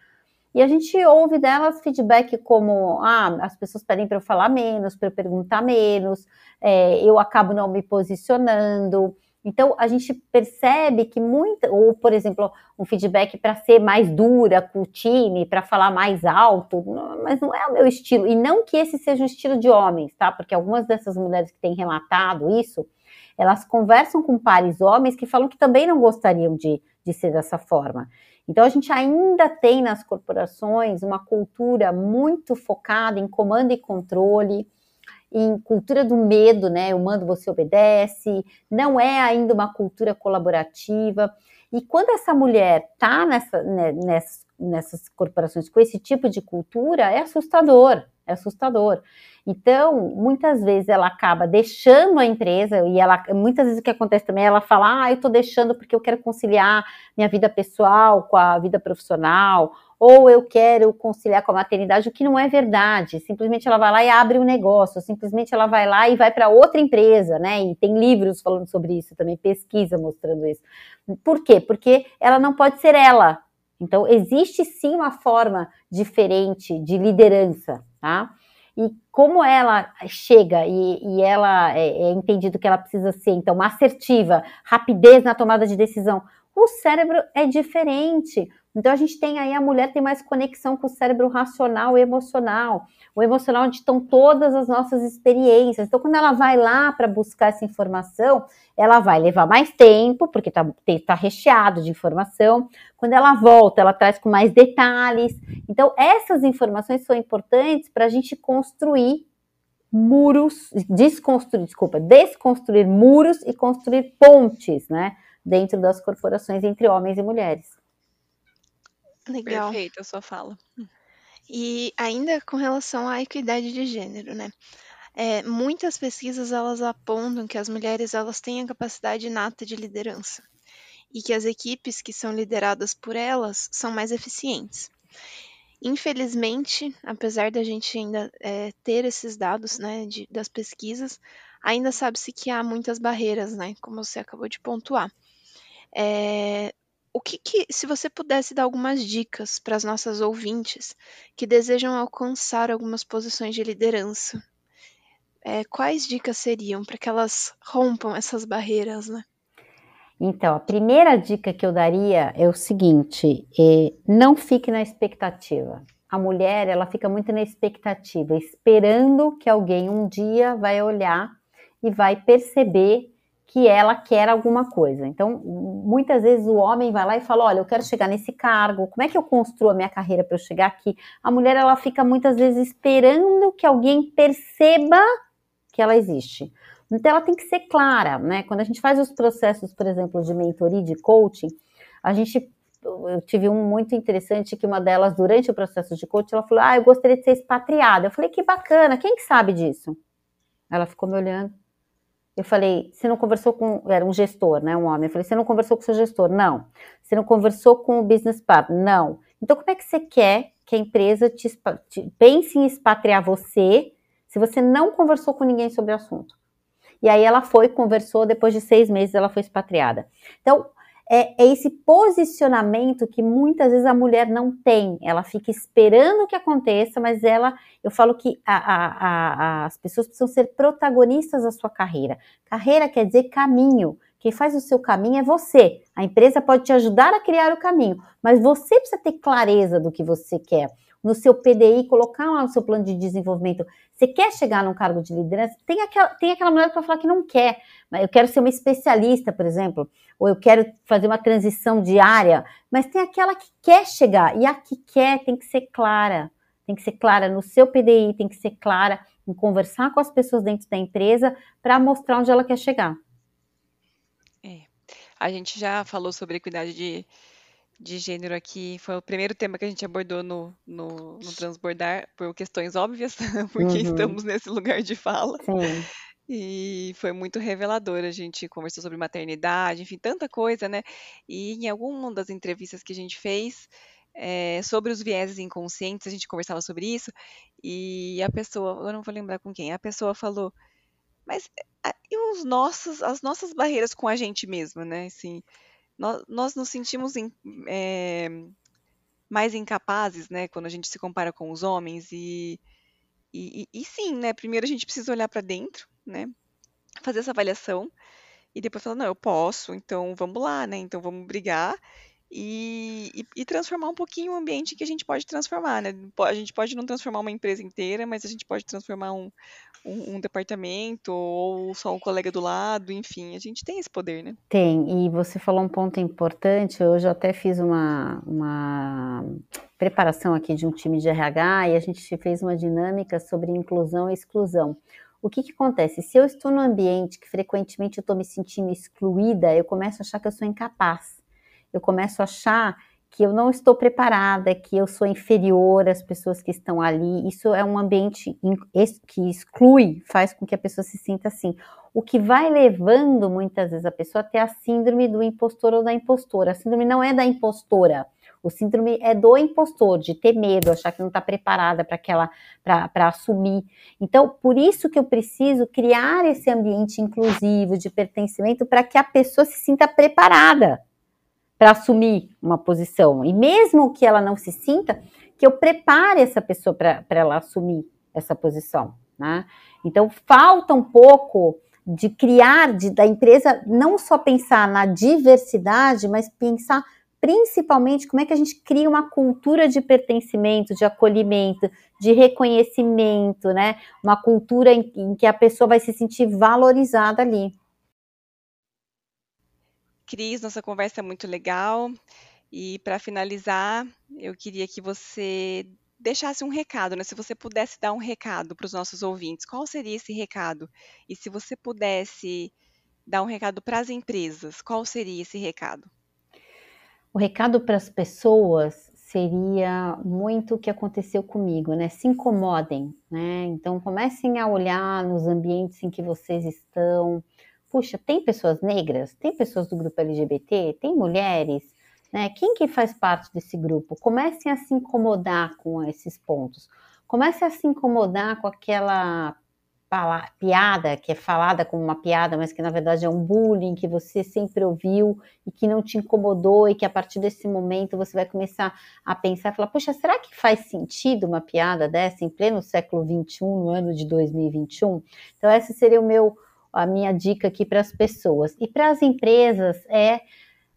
Speaker 3: E a gente ouve delas feedback como: ah, as pessoas pedem para eu falar menos, para eu perguntar menos, é, eu acabo não me posicionando. Então, a gente percebe que muita, ou por exemplo, um feedback para ser mais dura com o time, para falar mais alto, mas não é o meu estilo. E não que esse seja um estilo de homens, tá? Porque algumas dessas mulheres que têm relatado isso, elas conversam com pares homens que falam que também não gostariam de, de ser dessa forma. Então, a gente ainda tem nas corporações uma cultura muito focada em comando e controle em cultura do medo, né? Eu mando, você obedece. Não é ainda uma cultura colaborativa. E quando essa mulher tá nessa, né, nessas, nessas corporações com esse tipo de cultura, é assustador. É assustador. Então, muitas vezes ela acaba deixando a empresa e ela, muitas vezes o que acontece também, ela fala: "Ah, eu tô deixando porque eu quero conciliar minha vida pessoal com a vida profissional, ou eu quero conciliar com a maternidade", o que não é verdade. Simplesmente ela vai lá e abre um negócio, simplesmente ela vai lá e vai para outra empresa, né? E tem livros falando sobre isso também, pesquisa mostrando isso. Por quê? Porque ela não pode ser ela. Então, existe sim uma forma diferente de liderança, tá? e como ela chega e, e ela é, é, entendido que ela precisa ser, então, assertiva, rapidez na tomada de decisão, o cérebro é diferente. Então a gente tem aí a mulher tem mais conexão com o cérebro racional e emocional. O emocional onde estão todas as nossas experiências. Então quando ela vai lá para buscar essa informação, ela vai levar mais tempo, porque está tá recheado de informação. Quando ela volta, ela traz com mais detalhes. Então essas informações são importantes para a gente construir muros, desconstruir, desculpa, desconstruir muros e construir pontes, né, dentro das corporações entre homens e mulheres.
Speaker 1: Legal. Perfeito a sua fala.
Speaker 2: E ainda com relação à equidade de gênero, né? É, muitas pesquisas elas apontam que as mulheres elas têm a capacidade inata de liderança e que as equipes que são lideradas por elas são mais eficientes. Infelizmente, apesar da gente ainda é, ter esses dados né, de, das pesquisas, ainda sabe-se que há muitas barreiras, né, como você acabou de pontuar. É, o que, que, se você pudesse dar algumas dicas para as nossas ouvintes que desejam alcançar algumas posições de liderança, é, quais dicas seriam para que elas rompam essas barreiras, né?
Speaker 3: Então, a primeira dica que eu daria é o seguinte: é, não fique na expectativa. A mulher, ela fica muito na expectativa, esperando que alguém um dia vai olhar e vai perceber que ela quer alguma coisa. Então, muitas vezes o homem vai lá e fala: Olha, eu quero chegar nesse cargo, como é que eu construo a minha carreira para eu chegar aqui? A mulher, ela fica muitas vezes esperando que alguém perceba que ela existe. Então, ela tem que ser clara, né? Quando a gente faz os processos, por exemplo, de mentoria, de coaching, a gente. Eu tive um muito interessante que uma delas, durante o processo de coaching, ela falou: Ah, eu gostaria de ser expatriada. Eu falei: Que bacana, quem que sabe disso? Ela ficou me olhando. Eu falei, você não conversou com. Era um gestor, né? Um homem. Eu falei, você não conversou com o seu gestor? Não. Você não conversou com o business partner? Não. Então, como é que você quer que a empresa te, te, pense em expatriar você se você não conversou com ninguém sobre o assunto? e aí ela foi, conversou, depois de seis meses ela foi expatriada. Então, é, é, esse posicionamento que muitas vezes a mulher não tem. Ela fica esperando que aconteça, mas ela, eu falo que a, a, a, as pessoas precisam ser protagonistas da sua carreira. Carreira quer dizer caminho. Quem faz o seu caminho é você. A empresa pode te ajudar a criar o caminho, mas você precisa ter clareza do que você quer. No seu PDI, colocar lá no seu plano de desenvolvimento. Você quer chegar num cargo de liderança? Tem aquela, tem aquela mulher que vai falar que não quer. Eu quero ser uma especialista, por exemplo, ou eu quero fazer uma transição diária, mas tem aquela que quer chegar, e a que quer tem que ser clara. Tem que ser clara no seu PDI, tem que ser clara em conversar com as pessoas dentro da empresa para mostrar onde ela quer chegar.
Speaker 1: A gente já falou sobre equidade de, de gênero aqui, foi o primeiro tema que a gente abordou no, no, no Transbordar, por questões óbvias, porque uhum. estamos nesse lugar de fala. Sim. E foi muito revelador. A gente conversou sobre maternidade, enfim, tanta coisa, né? E em alguma das entrevistas que a gente fez é, sobre os vieses inconscientes, a gente conversava sobre isso, e a pessoa, eu não vou lembrar com quem, a pessoa falou mas e os nossos, as nossas barreiras com a gente mesma, né? Assim, nós, nós nos sentimos em, é, mais incapazes, né? Quando a gente se compara com os homens e, e, e, e sim, né? Primeiro a gente precisa olhar para dentro, né? Fazer essa avaliação e depois falar, não, eu posso, então vamos lá, né? Então vamos brigar e, e, e, transformar um pouquinho o ambiente que a gente pode transformar, né? A gente pode não transformar uma empresa inteira, mas a gente pode transformar um, um, um, departamento ou só um colega do lado, enfim, a gente tem esse poder, né?
Speaker 3: Tem, e você falou um ponto importante, hoje eu até fiz uma, uma preparação aqui de um time de RH e a gente fez uma dinâmica sobre inclusão e exclusão. O que, que acontece? Se eu estou num ambiente que frequentemente eu estou me sentindo excluída, eu começo a achar que eu sou incapaz eu começo a achar que eu não estou preparada, que eu sou inferior às pessoas que estão ali. Isso é um ambiente que exclui, faz com que a pessoa se sinta assim. O que vai levando muitas vezes a pessoa a ter a síndrome do impostor ou da impostora. A síndrome não é da impostora. O síndrome é do impostor, de ter medo, achar que não está preparada para aquela, para assumir. Então, por isso que eu preciso criar esse ambiente inclusivo de pertencimento para que a pessoa se sinta preparada para assumir uma posição. E mesmo que ela não se sinta, que eu prepare essa pessoa para ela assumir essa posição. Né? Então, falta um pouco de criar, de, da empresa não só pensar na diversidade, mas pensar principalmente como é que a gente cria uma cultura de pertencimento, de acolhimento, de reconhecimento, né? Uma cultura em, em que a pessoa vai se sentir valorizada ali.
Speaker 1: Cris, nossa conversa é muito legal. E para finalizar, eu queria que você deixasse um recado, né? Se você pudesse dar um recado para os nossos ouvintes, qual seria esse recado? E se você pudesse dar um recado para as empresas, qual seria esse recado?
Speaker 3: O recado para as pessoas seria muito o que aconteceu comigo, né? Se incomodem, né? Então comecem a olhar nos ambientes em que vocês estão, puxa, tem pessoas negras, tem pessoas do grupo LGBT, tem mulheres, né? Quem que faz parte desse grupo? Comecem a se incomodar com esses pontos. Comecem a se incomodar com aquela piada que é falada como uma piada, mas que na verdade é um bullying que você sempre ouviu e que não te incomodou e que a partir desse momento você vai começar a pensar falar, poxa, será que faz sentido uma piada dessa em pleno século 21, no ano de 2021? Então esse seria o meu a minha dica aqui para as pessoas. E para as empresas é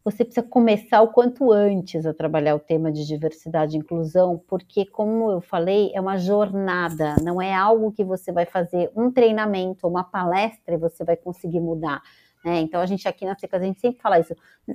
Speaker 3: você precisa começar o quanto antes a trabalhar o tema de diversidade e inclusão, porque, como eu falei, é uma jornada, não é algo que você vai fazer um treinamento, uma palestra e você vai conseguir mudar. Né? Então, a gente aqui na Secas, a gente sempre fala isso.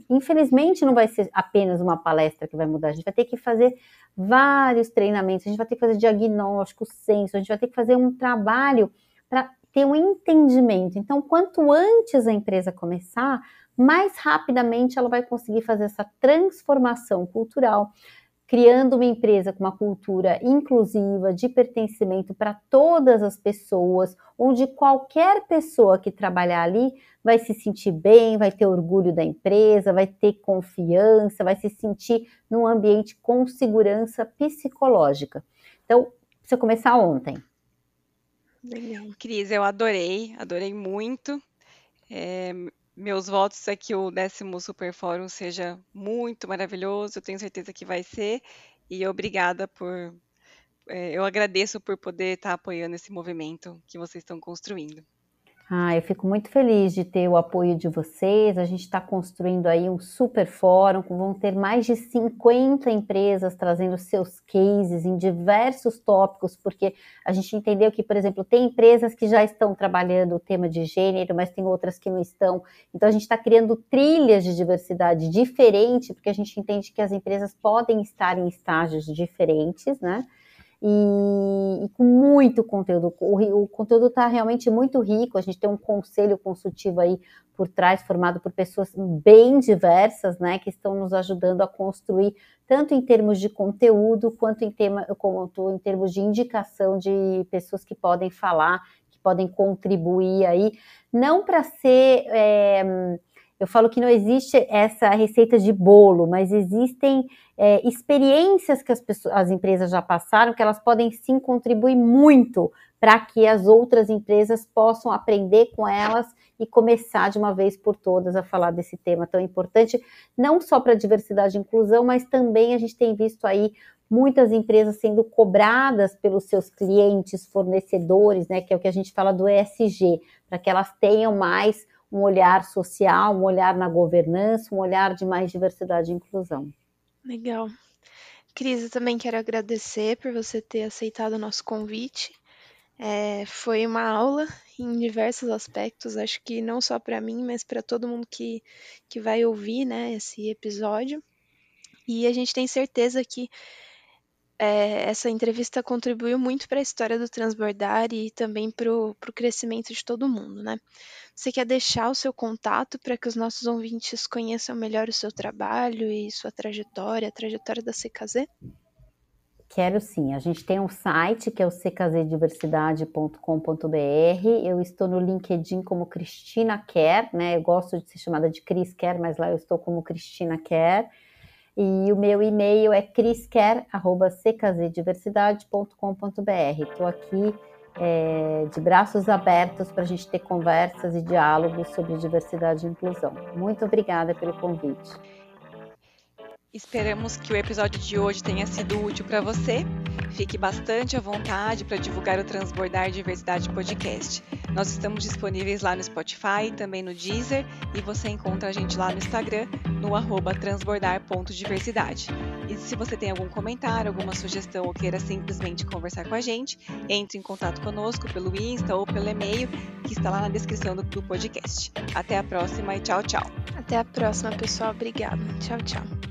Speaker 3: Infelizmente, não vai ser apenas uma palestra que vai mudar, a gente vai ter que fazer vários treinamentos, a gente vai ter que fazer diagnóstico, censo, a gente vai ter que fazer um trabalho para ter um entendimento. Então, quanto antes a empresa começar, mais rapidamente ela vai conseguir fazer essa transformação cultural, criando uma empresa com uma cultura inclusiva, de pertencimento para todas as pessoas, onde qualquer pessoa que trabalhar ali vai se sentir bem, vai ter orgulho da empresa, vai ter confiança, vai se sentir num ambiente com segurança psicológica. Então, precisa começar ontem.
Speaker 1: Cris, eu adorei, adorei muito. É, meus votos é que o décimo Super Fórum seja muito maravilhoso, eu tenho certeza que vai ser. E obrigada por. É, eu agradeço por poder estar apoiando esse movimento que vocês estão construindo.
Speaker 3: Ah, eu fico muito feliz de ter o apoio de vocês. A gente está construindo aí um super fórum, vão ter mais de 50 empresas trazendo seus cases em diversos tópicos, porque a gente entendeu que, por exemplo, tem empresas que já estão trabalhando o tema de gênero, mas tem outras que não estão. Então a gente está criando trilhas de diversidade diferente, porque a gente entende que as empresas podem estar em estágios diferentes, né? E, e com muito conteúdo. O, o conteúdo está realmente muito rico. A gente tem um conselho consultivo aí por trás, formado por pessoas bem diversas, né, que estão nos ajudando a construir, tanto em termos de conteúdo, quanto em, tema, quanto em termos de indicação de pessoas que podem falar, que podem contribuir aí, não para ser. É, eu falo que não existe essa receita de bolo, mas existem é, experiências que as, pessoas, as empresas já passaram que elas podem sim contribuir muito para que as outras empresas possam aprender com elas e começar de uma vez por todas a falar desse tema tão importante, não só para diversidade e inclusão, mas também a gente tem visto aí muitas empresas sendo cobradas pelos seus clientes, fornecedores, né, que é o que a gente fala do ESG, para que elas tenham mais um olhar social, um olhar na governança, um olhar de mais diversidade e inclusão.
Speaker 2: Legal. Cris, eu também quero agradecer por você ter aceitado o nosso convite. É, foi uma aula em diversos aspectos, acho que não só para mim, mas para todo mundo que, que vai ouvir né, esse episódio. E a gente tem certeza que é, essa entrevista contribuiu muito para a história do Transbordar e também para o crescimento de todo mundo, né? Você quer deixar o seu contato para que os nossos ouvintes conheçam melhor o seu trabalho e sua trajetória, a trajetória da CKZ?
Speaker 3: Quero sim. A gente tem um site que é o ckzdiversidade.com.br. Eu estou no LinkedIn como Cristina Quer, né? Eu gosto de ser chamada de Cris Quer, mas lá eu estou como Cristina Quer. E o meu e-mail é crisquer.ckzdiversidade.com.br. Estou aqui é, de braços abertos para a gente ter conversas e diálogos sobre diversidade e inclusão. Muito obrigada pelo convite.
Speaker 1: Esperamos que o episódio de hoje tenha sido útil para você. Fique bastante à vontade para divulgar o Transbordar Diversidade Podcast. Nós estamos disponíveis lá no Spotify, também no Deezer, e você encontra a gente lá no Instagram, no arroba transbordar.diversidade. E se você tem algum comentário, alguma sugestão ou queira simplesmente conversar com a gente, entre em contato conosco pelo Insta ou pelo e-mail que está lá na descrição do, do podcast. Até a próxima e tchau, tchau.
Speaker 2: Até a próxima, pessoal. Obrigada. Tchau, tchau.